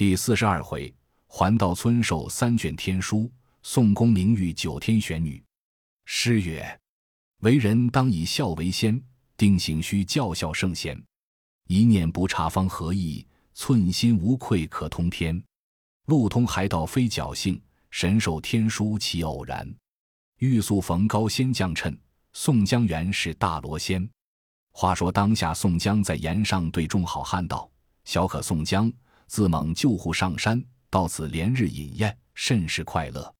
第四十二回，环道村授三卷天书，宋公明遇九天玄女。诗曰：“为人当以孝为先，定行须教孝圣贤。一念不差方合意，寸心无愧可通天。路通海道非侥幸，神授天书岂偶然？欲速逢高先降趁，宋江原是大罗仙。”话说当下，宋江在岩上对众好汉道：“小可宋江。”自猛救护上山，到此连日饮宴，甚是快乐。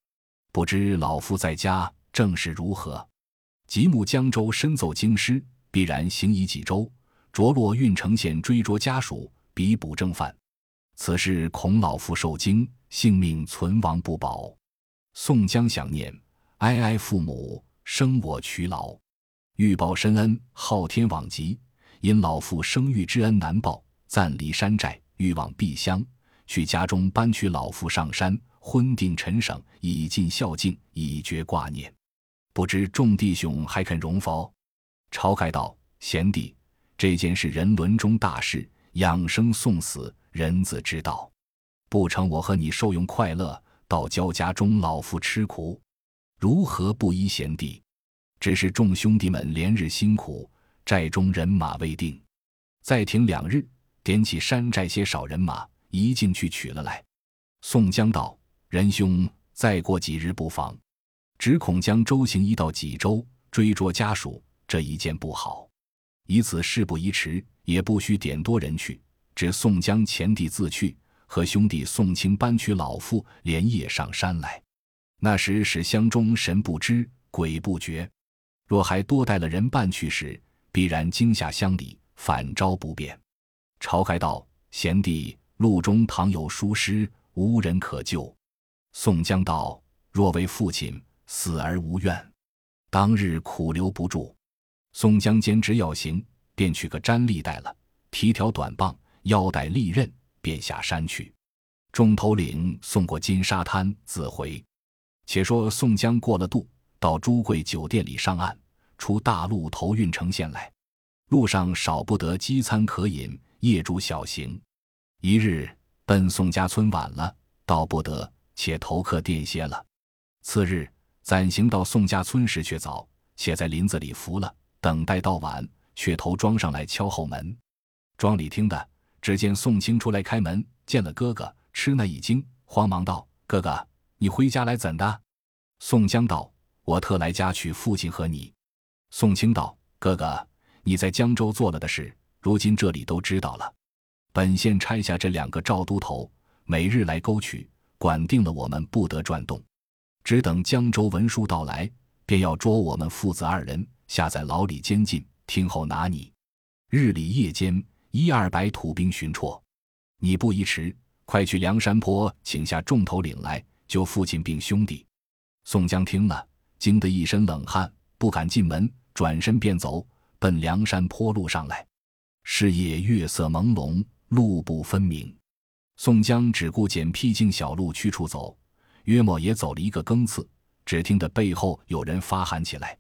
不知老夫在家正是如何？即木江州深奏京师，必然行已几周，着落郓城县追捉家属，比捕正犯。此事恐老夫受惊，性命存亡不保。宋江想念哀哀父母，生我劬劳，欲报深恩，昊天罔极。因老父生育之恩难报，暂离山寨。欲往碧乡，去家中搬娶老父上山，婚定陈省，以尽孝敬，以绝挂念。不知众弟兄还肯容否？晁盖道：“贤弟，这件事人伦中大事，养生送死，人子之道。不成，我和你受用快乐，到焦家中老父吃苦，如何不依贤弟？只是众兄弟们连日辛苦，寨中人马未定，再停两日。”点起山寨些少人马，一进去取了来。宋江道：“仁兄，再过几日不妨，只恐将周行一到济州追捉家属，这一件不好。以此事不宜迟，也不需点多人去，只宋江前弟自去，和兄弟宋清搬取老父，连夜上山来。那时使乡中神不知鬼不觉，若还多带了人伴去时，必然惊吓乡里，反招不便。”晁盖道：“贤弟，路中倘有疏失，无人可救。”宋江道：“若为父亲死而无怨，当日苦留不住。”宋江坚持要行，便取个毡笠带了，提条短棒，腰带利刃，便下山去。众头领送过金沙滩，自回。且说宋江过了渡，到朱贵酒店里上岸，出大路投郓城县来。路上少不得饥餐可饮。夜主小行，一日奔宋家村晚了，到不得，且投客店歇了。次日暂行到宋家村时，却早，且在林子里伏了，等待到晚，却投庄上来敲后门。庄里听的，只见宋清出来开门，见了哥哥，吃那一惊，慌忙道：“哥哥，你回家来怎的？”宋江道：“我特来家取父亲和你。”宋清道：“哥哥，你在江州做了的事。”如今这里都知道了，本县拆下这两个赵都头，每日来沟取，管定了我们不得转动，只等江州文书到来，便要捉我们父子二人，下在牢里监禁，听候拿你。日里夜间一二百土兵巡绰，你不宜迟，快去梁山坡请下众头领来救父亲并兄弟。宋江听了，惊得一身冷汗，不敢进门，转身便走，奔梁山坡路上来。是夜月色朦胧，路不分明。宋江只顾捡僻静小路去处走，约莫也走了一个更次，只听得背后有人发喊起来。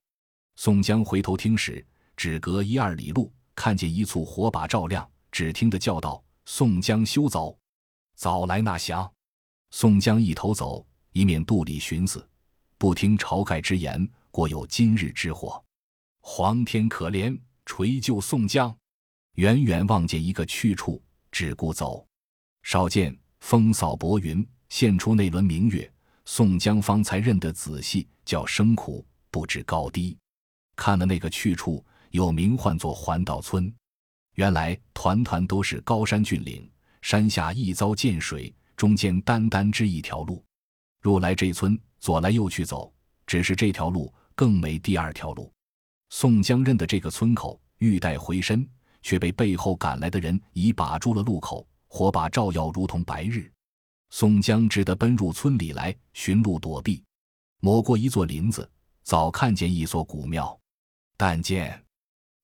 宋江回头听时，只隔一二里路，看见一簇火把照亮，只听得叫道：“宋江休走，早来纳降。”宋江一头走，一面肚里寻思：不听晁盖之言，果有今日之祸。皇天可怜，垂救宋江。远远望见一个去处，只顾走。少见风扫薄云，现出那轮明月。宋江方才认得仔细，叫声苦，不知高低。看了那个去处，有名唤作环岛村。原来团团都是高山峻岭，山下一遭涧水，中间单单只一条路。入来这村，左来右去走，只是这条路更没第二条路。宋江认得这个村口，欲待回身。却被背后赶来的人已把住了路口，火把照耀，如同白日。宋江只得奔入村里来寻路躲避。抹过一座林子，早看见一座古庙，但见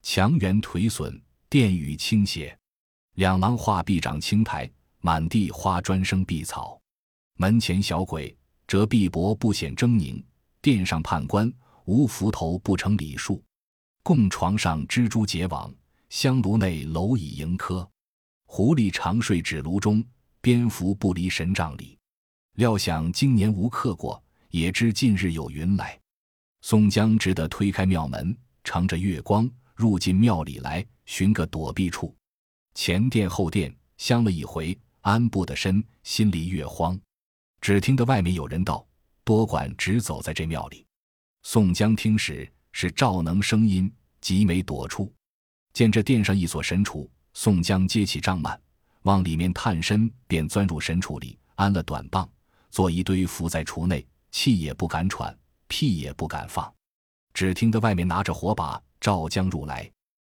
墙垣颓损，殿宇倾斜，两廊画壁长青苔，满地花砖生碧草。门前小鬼折碧帛不显狰狞，殿上判官无斧头不成礼数，供床上蜘蛛结网。香炉内蝼蚁盈科，狐狸长睡纸炉中，蝙蝠不离神帐里。料想今年无客过，也知近日有云来。宋江只得推开庙门，乘着月光入进庙里来，寻个躲避处。前殿后殿相了一回，安不得身，心里越慌。只听得外面有人道：“多管直走在这庙里。”宋江听时，是赵能声音，急没躲处。见这殿上一所神厨，宋江接起帐幔，往里面探身，便钻入神厨里，安了短棒。做一堆伏在厨内，气也不敢喘，屁也不敢放。只听得外面拿着火把，赵江入来。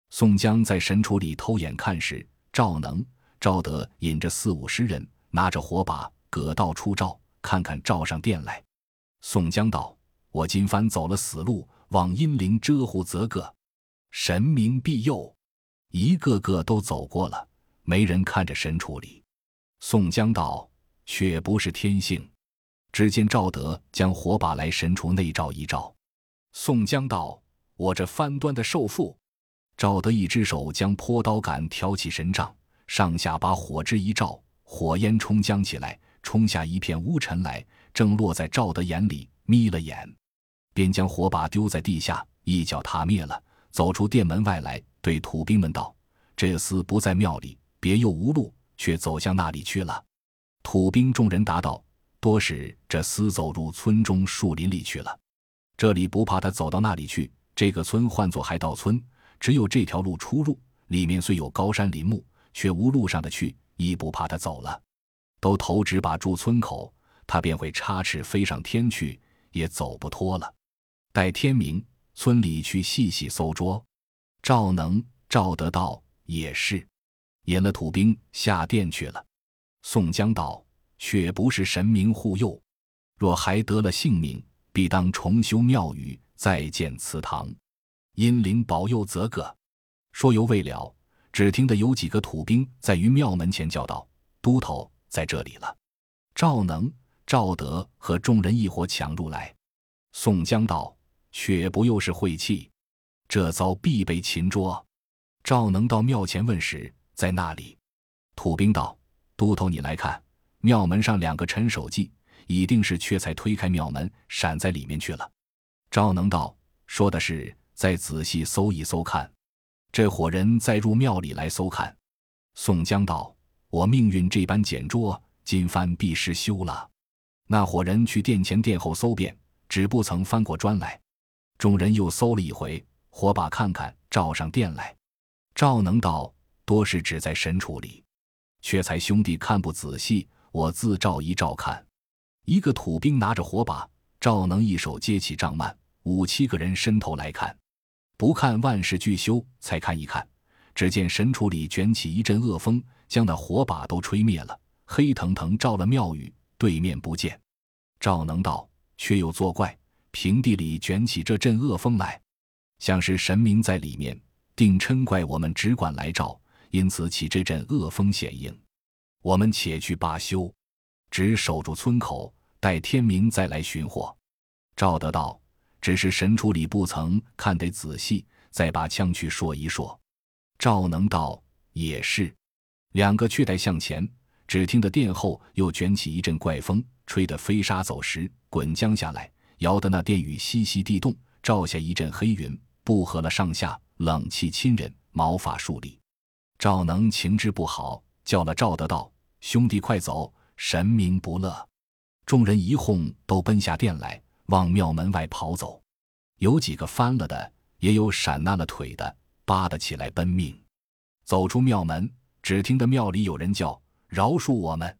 宋江在神厨里偷眼看时，赵能、赵德引着四五十人，拿着火把，葛道出赵，看看赵上殿来。宋江道：“我今番走了死路，往阴灵遮护则个，神明庇佑。一个个都走过了，没人看着神厨里。”宋江道。却不是天性。只见赵德将火把来神厨内照一照，宋江道：“我这翻端的受缚。”赵德一只手将坡刀杆挑起神杖，上下把火枝一照，火焰冲将起来，冲下一片乌尘来，正落在赵德眼里，眯了眼，便将火把丢在地下，一脚踏灭了，走出殿门外来，对土兵们道：“这厮不在庙里，别又无路，却走向那里去了。”土兵众人答道：“多是这厮走入村中树林里去了。这里不怕他走到那里去。这个村唤作海盗村，只有这条路出入。里面虽有高山林木，却无路上的去，亦不怕他走了。都投纸把住村口，他便会插翅飞上天去，也走不脱了。待天明，村里去细细搜捉。”赵能、赵得道也是，引了土兵下殿去了。宋江道：“却不是神明护佑，若还得了性命，必当重修庙宇，再建祠堂，阴灵保佑则个。”说犹未了，只听得有几个土兵在于庙门前叫道：“都头在这里了！”赵能、赵德和众人一伙抢入来。宋江道：“却不又是晦气，这遭必被擒捉。”赵能到庙前问时，在那里。土兵道。都头，你来看，庙门上两个陈守记，一定是缺才推开庙门，闪在里面去了。赵能道：“说的是，再仔细搜一搜看。”这伙人再入庙里来搜看。宋江道：“我命运这般简拙，今番必失休了。”那伙人去殿前殿后搜遍，只不曾翻过砖来。众人又搜了一回，火把看看，照上殿来。赵能道：“多是只在神厨里。”却才兄弟看不仔细，我自照一照看。一个土兵拿着火把，赵能一手接起帐幔，五七个人伸头来看。不看万事俱休，才看一看，只见神厨里卷起一阵恶风，将那火把都吹灭了，黑腾腾照了庙宇，对面不见。赵能道：“却又作怪，平地里卷起这阵恶风来，像是神明在里面，定嗔怪我们只管来照。”因此起这阵恶风险应，我们且去罢休，只守住村口，待天明再来寻获。赵德道：“只是神厨里不曾看得仔细，再把枪去说一说。”赵能道：“也是。”两个却待向前，只听得殿后又卷起一阵怪风，吹得飞沙走石，滚将下来，摇得那殿宇淅淅地动，照下一阵黑云，不合了上下，冷气侵人，毛发竖立。赵能情之不好，叫了赵德道：“兄弟快走，神明不乐。”众人一哄，都奔下殿来，往庙门外跑走。有几个翻了的，也有闪烂了腿的，扒得起来奔命。走出庙门，只听得庙里有人叫：“饶恕我们！”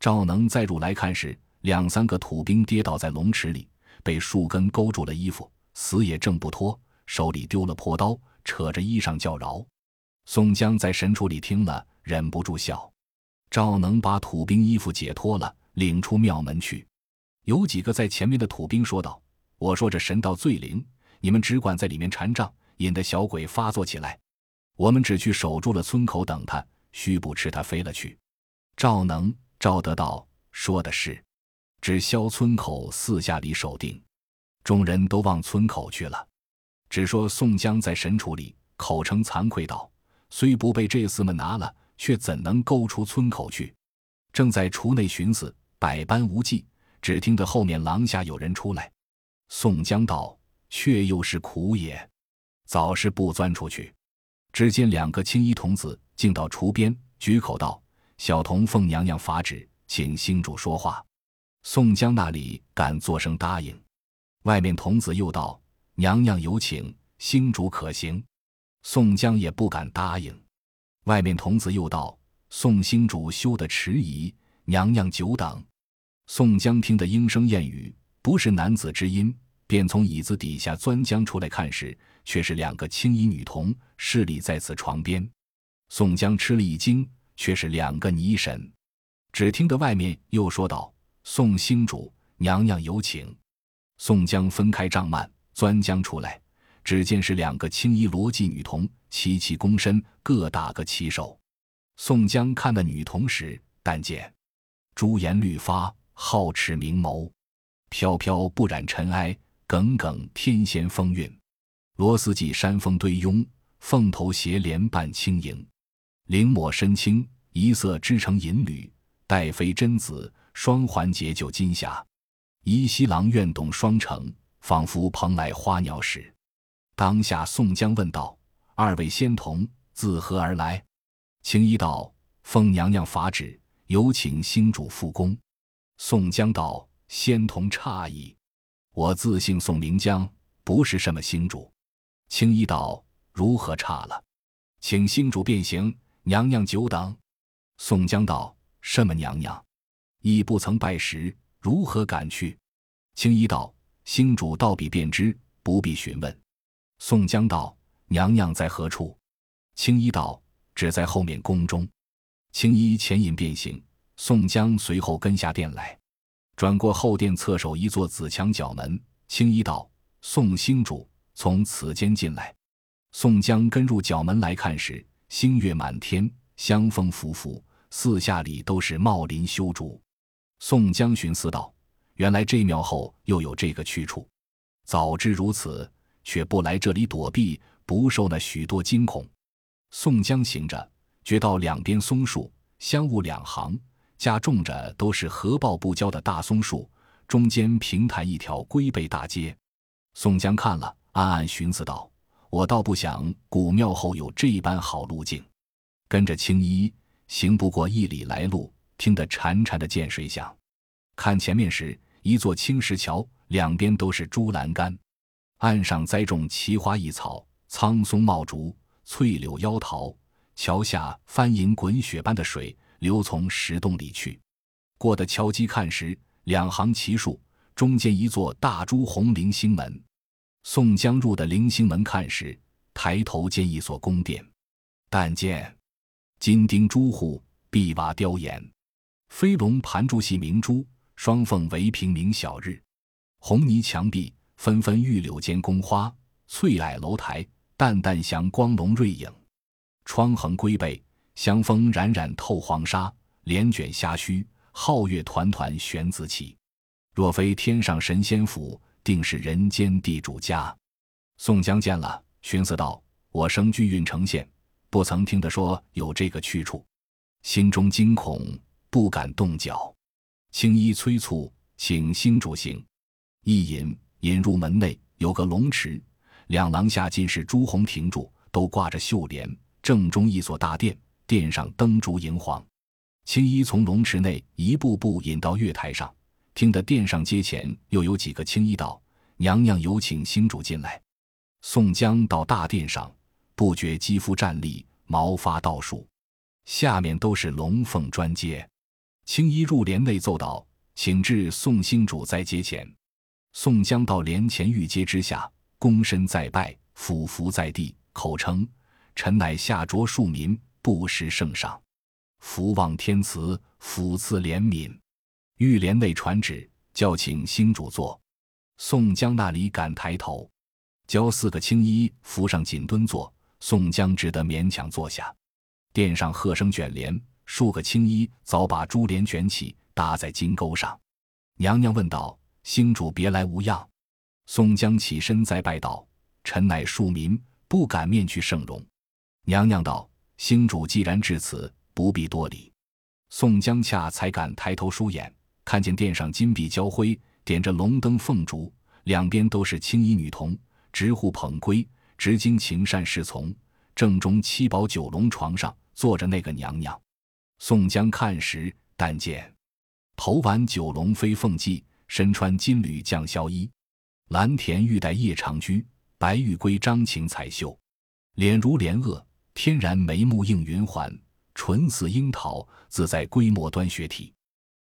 赵能再入来看时，两三个土兵跌倒在龙池里，被树根勾住了衣服，死也挣不脱，手里丢了破刀，扯着衣裳叫饶。宋江在神厨里听了，忍不住笑。赵能把土兵衣服解脱了，领出庙门去。有几个在前面的土兵说道：“我说这神道最灵，你们只管在里面缠帐，引得小鬼发作起来。我们只去守住了村口等他，须不吃他飞了去。”赵能、赵得道说的是，只消村口四下里守定。众人都往村口去了，只说宋江在神厨里口称惭愧道。虽不被这厮们拿了，却怎能勾出村口去？正在厨内寻思，百般无计，只听得后面廊下有人出来。宋江道：“却又是苦也，早是不钻出去。”只见两个青衣童子进到厨边，举口道：“小童奉娘娘法旨，请星主说话。”宋江那里敢作声答应。外面童子又道：“娘娘有请，星主可行。”宋江也不敢答应。外面童子又道：“宋星主休得迟疑，娘娘久等。”宋江听得莺声燕语，不是男子之音，便从椅子底下钻将出来看时，却是两个青衣女童侍立在此床边。宋江吃了一惊，却是两个尼神。只听得外面又说道：“宋星主，娘娘有请。”宋江分开帐幔，钻将出来。只见是两个青衣罗髻女童，齐齐躬身，各打个旗手。宋江看那女童时，但见朱颜绿发，皓齿明眸，飘飘不染尘埃，耿耿天仙风韵。罗丝髻山峰堆拥，凤头斜帘伴轻盈。绫抹身轻，一色织成银缕，带飞真紫，双环结就金霞。宜西郎愿懂双成，仿佛蓬莱花鸟时。当下，宋江问道：“二位仙童自何而来？”青衣道：“奉娘娘法旨，有请星主复宫。”宋江道：“仙童诧异，我自姓宋，名江，不是什么星主。”青衣道：“如何差了？请星主变形，娘娘久等。”宋江道：“什么娘娘？亦不曾拜时，如何敢去？”青衣道：“星主到彼便知，不必询问。”宋江道：“娘娘在何处？”青衣道：“只在后面宫中。”青衣前引便行，宋江随后跟下殿来，转过后殿侧首一座紫墙角门。青衣道：“宋星主从此间进来。”宋江跟入角门来看时，星月满天，香风拂拂，四下里都是茂林修竹。宋江寻思道：“原来这庙后又有这个去处，早知如此。”却不来这里躲避，不受那许多惊恐。宋江行着，觉到两边松树相雾两行，加种着都是合抱不交的大松树，中间平坦一条龟背大街。宋江看了，暗暗寻思道：“我倒不想古庙后有这般好路径。”跟着青衣行不过一里来路，听得潺潺的涧水响。看前面时，一座青石桥，两边都是朱栏杆。岸上栽种奇花异草，苍松茂竹，翠柳妖桃。桥下翻银滚雪般的水流从石洞里去。过的桥基看时，两行奇树，中间一座大朱红棂星门。宋江入的棂星门看时，抬头见一所宫殿，但见金钉朱户，碧瓦雕檐，飞龙盘柱系明珠，双凤为屏明晓日。红泥墙壁。纷纷玉柳间宫花，翠霭楼台，淡淡祥光笼瑞影。窗横龟背，香风冉冉透黄沙。帘卷虾须，皓月团团悬紫起。若非天上神仙府，定是人间地主家。宋江见了，寻思道：“我生居郓城县，不曾听得说有这个去处，心中惊恐，不敢动脚。”青衣催促，请星主行。一引。引入门内有个龙池，两廊下尽是朱红亭柱，都挂着绣帘。正中一所大殿，殿上灯烛荧黄。青衣从龙池内一步步引到月台上，听得殿上阶前又有几个青衣道：“娘娘有请星主进来。”宋江到大殿上，不觉肌肤站立，毛发倒竖，下面都是龙凤砖阶。青衣入帘内奏道：“请至宋星主在阶前。”宋江到帘前御阶之下，躬身再拜，俯伏在地，口称：“臣乃下着庶民，不识圣上，福望天慈，俯赐怜悯。”玉帘内传旨，叫请星主坐。宋江那里敢抬头，教四个青衣扶上锦墩坐。宋江只得勉强坐下。殿上喝声卷帘，数个青衣早把珠帘卷起，搭在金钩上。娘娘问道。星主别来无恙，宋江起身再拜道：“臣乃庶民，不敢面去圣容。”娘娘道：“星主既然至此，不必多礼。”宋江恰才敢抬头舒眼，看见殿上金碧交辉，点着龙灯凤烛，两边都是青衣女童，执壶捧圭，直经情善侍从。正中七宝九龙床上坐着那个娘娘。宋江看时，但见头挽九龙飞凤髻，身穿金缕绛绡衣，蓝田玉带夜长居，白玉龟张情彩绣，脸如莲萼，天然眉目映云环。唇似樱桃，自在闺墨端雪体，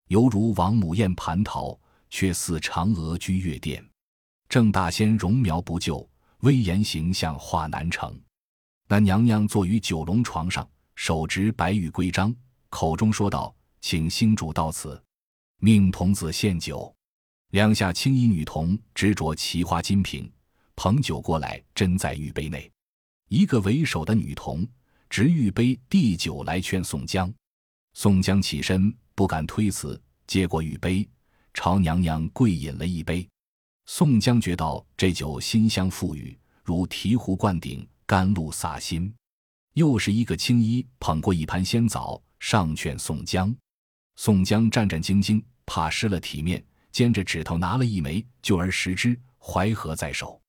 犹如王母宴蟠桃，却似嫦娥居月殿。郑大仙容苗不就，威严形象画难成。那娘娘坐于九龙床上，手执白玉规章，口中说道：“请星主到此，命童子献酒。”两下青衣女童执着奇花金瓶，捧酒过来，斟在玉杯内。一个为首的女童。执玉杯递酒来劝宋江，宋江起身不敢推辞，接过玉杯，朝娘娘跪饮了一杯。宋江觉道这酒馨香馥郁，如醍醐灌顶，甘露洒心。又是一个青衣捧过一盘仙枣，上劝宋江。宋江战战兢兢，怕失了体面，尖着指头拿了一枚，就而食之，淮河在手。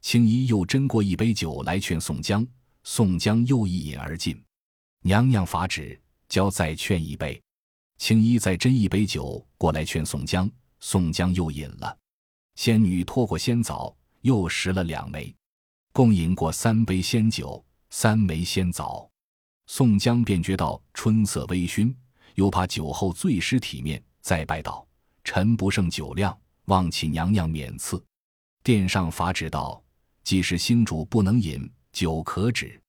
青衣又斟过一杯酒来劝宋江。宋江又一饮而尽，娘娘法旨，教再劝一杯。青衣再斟一杯酒过来劝宋江，宋江又饮了。仙女托过仙枣，又食了两枚，共饮过三杯仙酒，三枚仙枣。宋江便觉到春色微醺，又怕酒后醉失体面，再拜道：“臣不胜酒量，望请娘娘免赐。”殿上法旨道：“既是星主不能饮。”酒可止，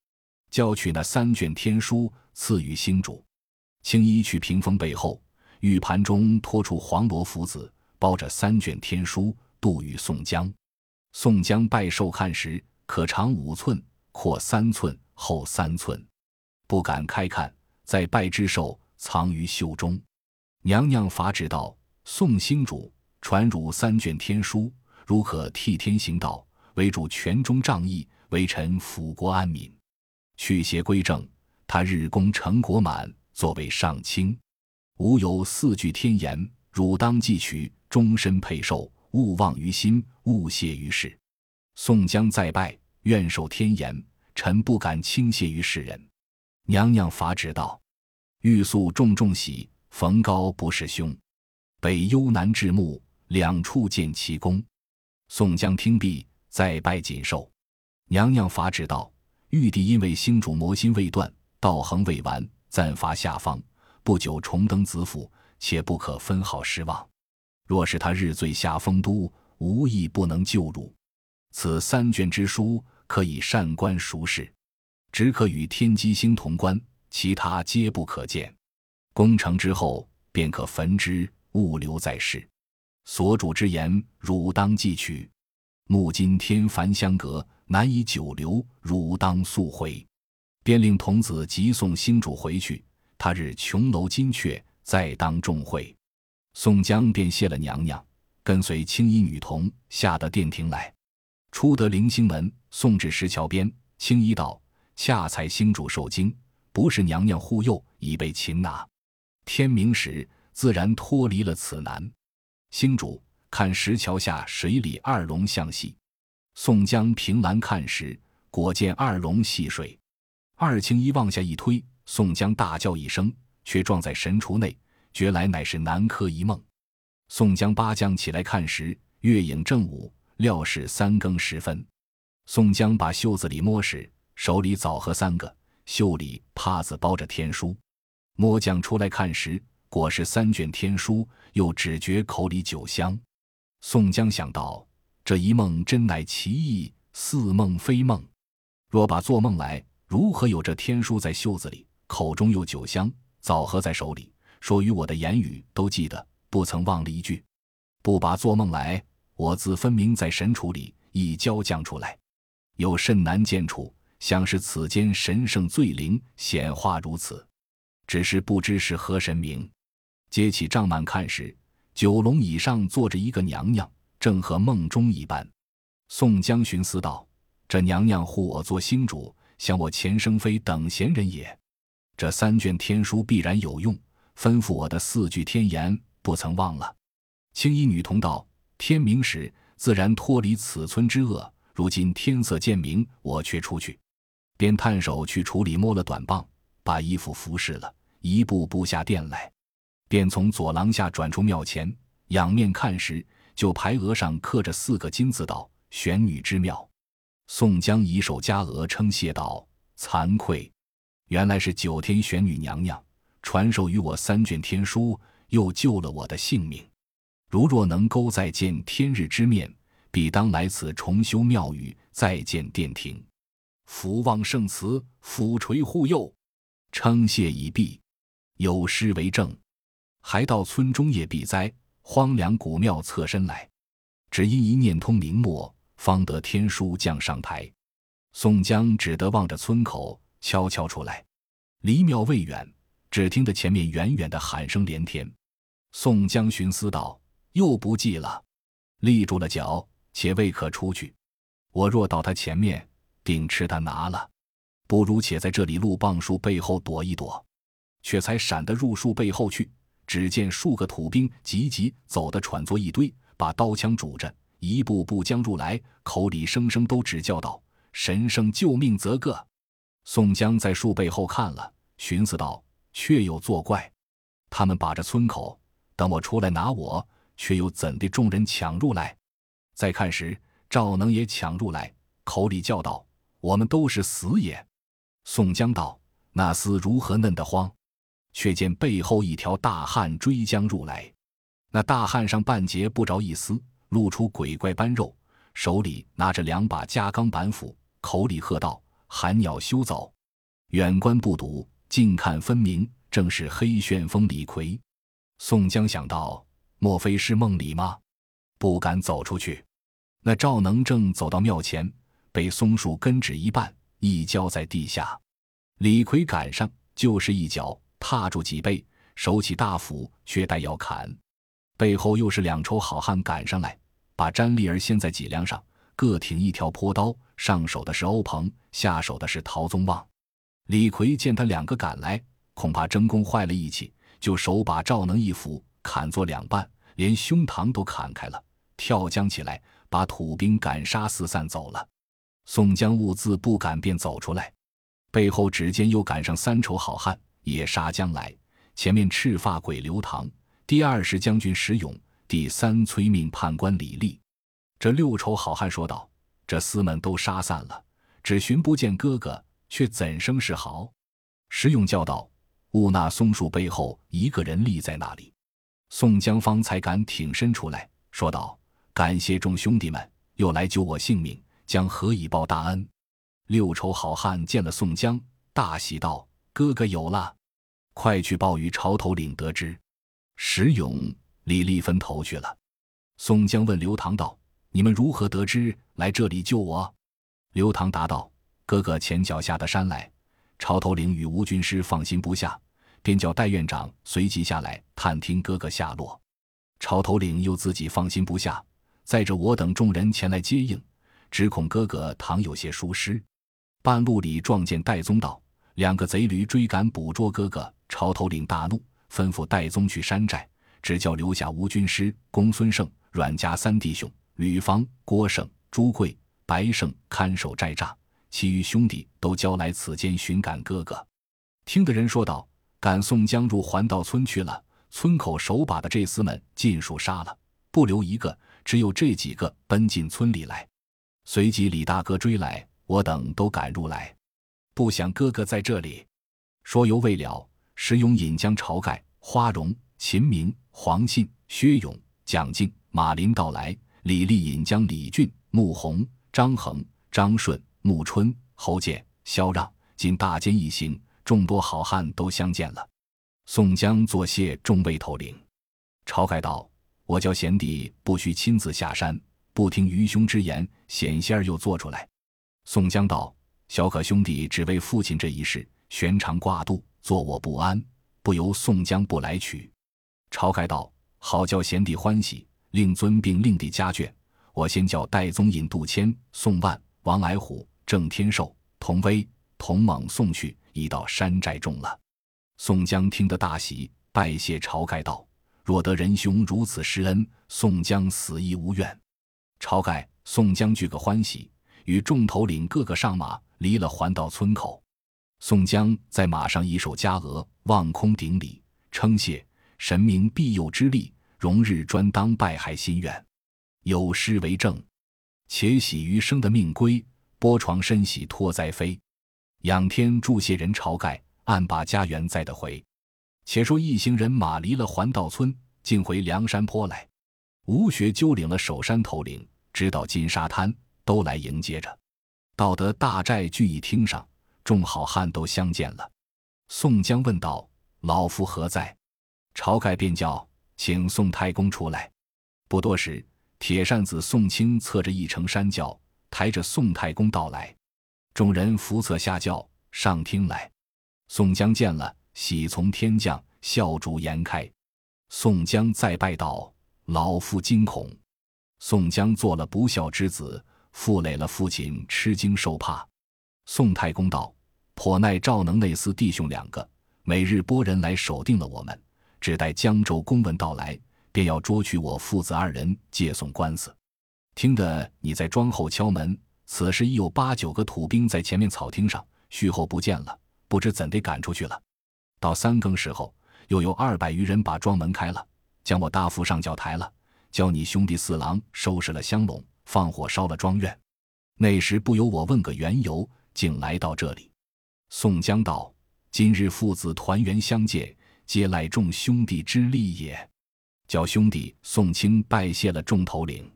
交取那三卷天书赐予星主。青衣去屏风背后，玉盘中托出黄罗福子，包着三卷天书，渡与宋江。宋江拜受看时，可长五寸，阔三寸，厚三寸，不敢开看，在拜之寿藏于袖中。娘娘法旨道：“宋兴主传汝三卷天书，如可替天行道，为主权中仗义。”为臣辅国安民，去邪归正。他日功成果满，作为上卿。吾有四句天言，汝当记取，终身佩受。勿忘于心，勿泄于世。宋江再拜，愿受天言。臣不敢轻泄于世人。娘娘法旨道：欲速重重喜，逢高不是凶。北幽南至暮，两处见奇功。宋江听毕，再拜谨受。娘娘法旨道：玉帝因为星主魔心未断，道行未完，暂发下方，不久重登子府，且不可分毫失望。若是他日醉下丰都，无意不能救汝。此三卷之书，可以善观熟视，只可与天机星同观，其他皆不可见。功成之后，便可焚之，勿留在世。所主之言，汝当记取。目今天凡相隔。难以久留，汝当速回。便令童子急送星主回去。他日琼楼金阙，再当众会。宋江便谢了娘娘，跟随青衣女童下得殿庭来。出得灵星门，送至石桥边。青衣道：“恰才星主受惊，不是娘娘护佑，已被擒拿。天明时，自然脱离了此难。星主看石桥下水里二龙相戏。”宋江凭栏看时，果见二龙戏水。二青衣往下一推，宋江大叫一声，却撞在神厨内，觉来乃是南柯一梦。宋江八将起来看时，月影正午，料是三更时分。宋江把袖子里摸时，手里枣核三个，袖里帕子包着天书。摸将出来看时，果是三卷天书，又只觉口里酒香。宋江想到。这一梦真乃奇异，似梦非梦。若把做梦来，如何有这天书在袖子里，口中有酒香，枣核在手里，说与我的言语都记得，不曾忘了一句。不把做梦来，我自分明在神处里一交将出来，有甚难见处？像是此间神圣最灵显化如此，只是不知是何神明。揭起帐幔看时，九龙椅上坐着一个娘娘。正和梦中一般，宋江寻思道：“这娘娘护我做星主，想我前生非等闲人也。这三卷天书必然有用，吩咐我的四句天言，不曾忘了。”青衣女童道：“天明时，自然脱离此村之恶。如今天色渐明，我却出去。”便探手去橱里摸了短棒，把衣服服饰了，一步步下殿来。便从左廊下转出庙前，仰面看时，就牌额上刻着四个金字，道：“玄女之庙。”宋江以手夹额，称谢道：“惭愧，原来是九天玄女娘娘传授于我三卷天书，又救了我的性命。如若能勾再见天日之面，必当来此重修庙宇，再建殿庭。”福望圣慈，抚垂护佑，称谢已毕，有诗为证：还到村中夜避灾，荒凉古庙侧身来，只因一念通明末，方得天书降上台。宋江只得望着村口，悄悄出来。离庙未远，只听得前面远远的喊声连天。宋江寻思道：“又不济了，立住了脚，且未可出去。我若到他前面。”定吃他拿了，不如且在这里路棒树背后躲一躲。却才闪得入树背后去，只见数个土兵急急走得喘作一堆，把刀枪拄着，一步步将入来，口里声声都只叫道：“神圣救命则个！”宋江在树背后看了，寻思道：“却有作怪，他们把着村口，等我出来拿我，却又怎地众人抢入来？再看时，赵能也抢入来，口里叫道。”我们都是死也。宋江道：“那厮如何嫩得慌？”却见背后一条大汉追将入来，那大汉上半截不着一丝，露出鬼怪般肉，手里拿着两把加钢板斧，口里喝道：“寒鸟休走！”远观不睹，近看分明，正是黑旋风李逵。宋江想到：莫非是梦里吗？不敢走出去。那赵能正走到庙前。被松树根指一半，一跤在地下。李逵赶上，就是一脚踏住脊背，手起大斧，却待要砍。背后又是两抽好汉赶上来，把詹丽儿掀在脊梁上，各挺一条坡刀。上手的是欧鹏，下手的是陶宗旺。李逵见他两个赶来，恐怕争功坏了义气，就手把赵能一斧砍作两半，连胸膛都砍开了，跳江起来，把土兵赶杀四散走了。宋江兀自不敢，便走出来，背后只见又赶上三丑好汉，也杀将来。前面赤发鬼刘唐，第二是将军石勇，第三催命判官李立。这六丑好汉说道：“这厮们都杀散了，只寻不见哥哥，却怎生是好？”石勇叫道：“兀那松树背后一个人立在那里。”宋江方才敢挺身出来，说道：“感谢众兄弟们，又来救我性命。”将何以报大恩？六丑好汉见了宋江，大喜道：“哥哥有了，快去报与朝头领得知。”石勇、李立分头去了。宋江问刘唐道：“你们如何得知来这里救我？”刘唐答道：“哥哥前脚下的山来，朝头领与吴军师放心不下，便叫戴院长随即下来探听哥哥下落。朝头领又自己放心不下，载着我等众人前来接应。”只恐哥哥倘有些疏失，半路里撞见戴宗道，两个贼驴追赶捕捉哥哥。朝头领大怒，吩咐戴宗去山寨，只叫留下吴军师、公孙胜、阮家三弟兄，吕方、郭胜、朱贵、白胜看守寨栅，其余兄弟都交来此间寻赶哥哥。听的人说道：“赶宋江入环道村去了，村口守把的这厮们尽数杀了，不留一个，只有这几个奔进村里来。”随即李大哥追来，我等都赶入来，不想哥哥在这里。说犹未了，石勇引将晁盖、花荣、秦明、黄信、薛勇、蒋敬、马林到来；李立引将李俊、穆弘、张衡、张顺、穆春、侯健、萧让，仅大奸一行，众多好汉都相见了。宋江作谢众位头领。晁盖道：“我教贤弟不须亲自下山。”不听愚兄之言，险些儿又做出来。宋江道：“小可兄弟只为父亲这一事，悬肠挂肚，坐卧不安，不由宋江不来取。”晁盖道：“好叫贤弟欢喜，令尊并令弟家眷。我先叫戴宗引杜迁、宋万、王矮虎、郑天寿、童威、童猛送去，已到山寨中了。”宋江听得大喜，拜谢晁盖道：“若得仁兄如此施恩，宋江死亦无怨。”晁盖、宋江俱个欢喜，与众头领各个上马，离了环道村口。宋江在马上以手加额，望空顶礼，称谢神明庇佑之力，容日专当拜海心愿。有诗为证：“且喜余生的命归，波床身喜托灾飞。仰天祝谢人晁盖，暗把家园载得回。”且说一行人马离了环道村，竟回梁山坡来。吴学究领了守山头领，直到金沙滩，都来迎接着。到得大寨聚义厅上，众好汉都相见了。宋江问道：“老夫何在？”晁盖便叫：“请宋太公出来。”不多时。铁扇子宋清侧着一程山轿，抬着宋太公到来，众人扶侧下轿上厅来。宋江见了，喜从天降，笑逐颜开。宋江再拜道：“老夫惊恐。”宋江做了不孝之子，负累了父亲，吃惊受怕。宋太公道：“颇耐赵能、内司弟兄两个，每日拨人来守定了我们，只待江州公文到来。”便要捉取我父子二人，借送官司。听得你在庄后敲门，此时已有八九个土兵在前面草厅上，续后不见了，不知怎地赶出去了。到三更时候，又有二百余人把庄门开了，将我大夫上轿台了，叫你兄弟四郎收拾了香笼，放火烧了庄院。那时不由我问个缘由，竟来到这里。宋江道：“今日父子团圆相见，皆赖众兄弟之力也。”叫兄弟宋清拜谢了众头领，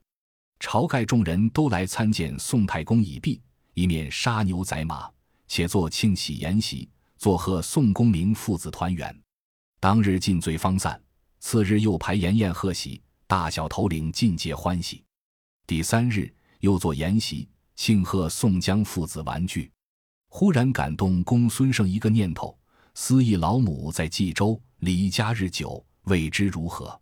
晁盖众人都来参见宋太公已毕，一面杀牛宰马，且做庆喜筵席，作贺宋公明父子团圆。当日尽醉方散，次日又排筵宴贺喜，大小头领尽皆欢喜。第三日又做筵席，庆贺宋江父子完聚。忽然感动公孙胜一个念头，思忆老母在冀州，离家日久，未知如何。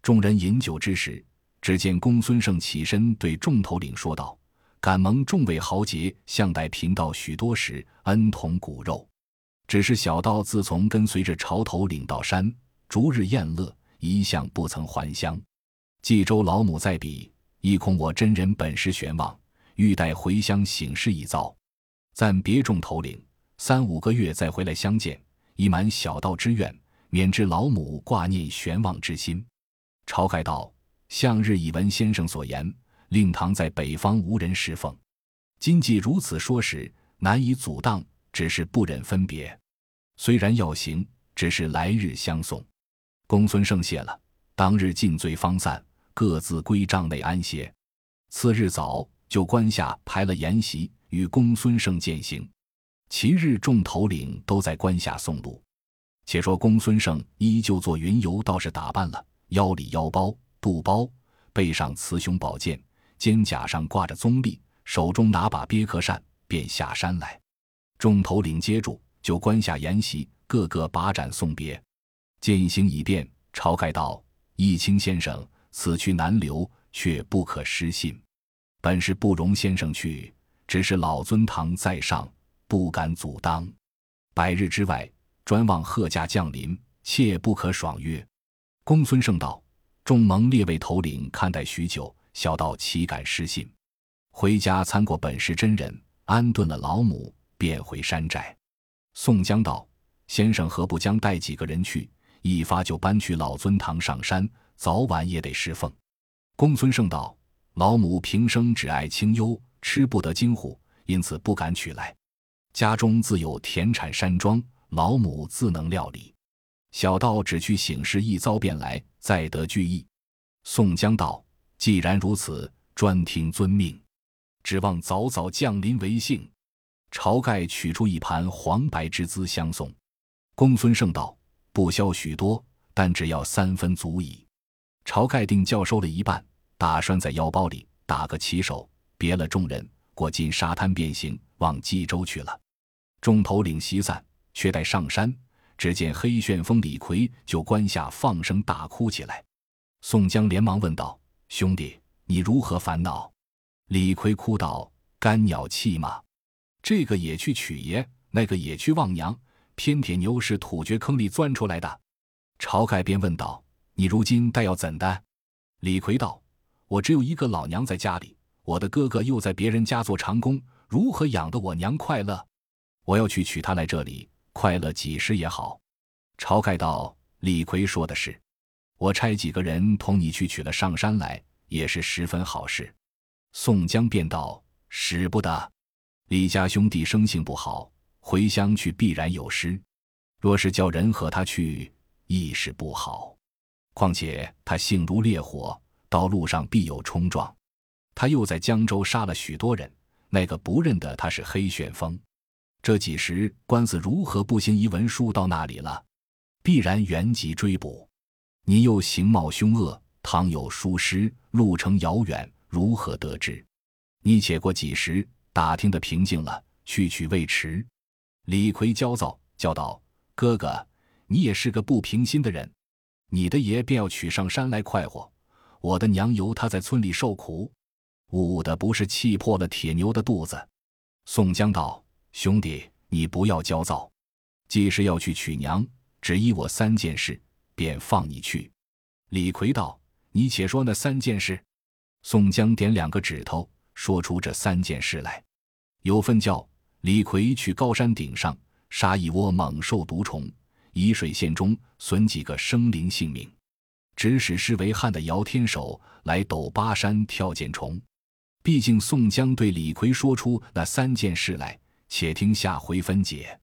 众人饮酒之时，只见公孙胜起身对众头领说道：“敢蒙众位豪杰向代贫道许多时，恩同骨肉。只是小道自从跟随着朝头领到山，逐日宴乐，一向不曾还乡。冀州老母在彼，亦恐我真人本事玄望，欲待回乡省事一遭。暂别众头领三五个月，再回来相见，以满小道之愿，免之老母挂念玄望之心。”晁盖道：“向日已闻先生所言，令堂在北方无人侍奉。今既如此说时，难以阻挡，只是不忍分别。虽然要行，只是来日相送。”公孙胜谢了。当日尽醉方散，各自归帐内安歇。次日早，就关下排了筵席，与公孙胜饯行。其日众头领都在关下送路。且说公孙胜依旧做云游道士打扮了。腰里腰包、肚包，背上雌雄宝剑，肩胛上挂着棕笠，手中拿把鳖壳扇，便下山来。众头领接住，就关下筵席，个个把盏送别。践行已遍，晁盖道：“义清先生，此去难留，却不可失信。本是不容先生去，只是老尊堂在上，不敢阻当。百日之外，专望贺驾降临，切不可爽约。”公孙胜道：“众蒙列位头领看待许久，小道岂敢失信？回家参过本市真人，安顿了老母，便回山寨。”宋江道：“先生何不将带几个人去，一发就搬去老尊堂上山，早晚也得侍奉。”公孙胜道：“老母平生只爱清幽，吃不得金虎，因此不敢取来。家中自有田产山庄，老母自能料理。”小道只去醒事一遭便来，再得聚义。宋江道：“既然如此，专听遵命，指望早早降临为幸。”晁盖取出一盘黄白之资相送。公孙胜道：“不消许多，但只要三分足矣。”晁盖定教收了一半，打拴在腰包里，打个旗手，别了众人，过进沙滩便行，往冀州去了。众头领席散，却待上山。只见黑旋风李逵就关下放声大哭起来，宋江连忙问道：“兄弟，你如何烦恼？”李逵哭道：“干鸟气嘛，这个也去娶爷，那个也去望娘，偏铁牛是土掘坑里钻出来的。”晁盖便问道：“你如今待要怎的？”李逵道：“我只有一个老娘在家里，我的哥哥又在别人家做长工，如何养得我娘快乐？我要去娶她来这里，快乐几时也好。”晁盖道：“李逵说的是，我差几个人同你去取了上山来，也是十分好事。”宋江便道：“使不得，李家兄弟生性不好，回乡去必然有失。若是叫人和他去，亦是不好。况且他性如烈火，到路上必有冲撞。他又在江州杀了许多人，那个不认得他是黑旋风。这几时官司如何不行？遗文书到那里了，必然原籍追捕。你又形貌凶恶，倘有疏失，路程遥远。”如何得知？你且过几时，打听的平静了，去取未迟。李逵焦躁，叫道：“哥哥，你也是个不平心的人。你的爷便要取上山来快活，我的娘由他在村里受苦，兀的不是气破了铁牛的肚子。”宋江道：“兄弟，你不要焦躁，既是要去娶娘，只依我三件事，便放你去。”李逵道：“你且说那三件事。”宋江点两个指头，说出这三件事来。有份叫李逵去高山顶上杀一窝猛兽毒虫，沂水县中损几个生灵性命，指使施为汉的姚天守来斗巴山跳涧虫。毕竟宋江对李逵说出那三件事来，且听下回分解。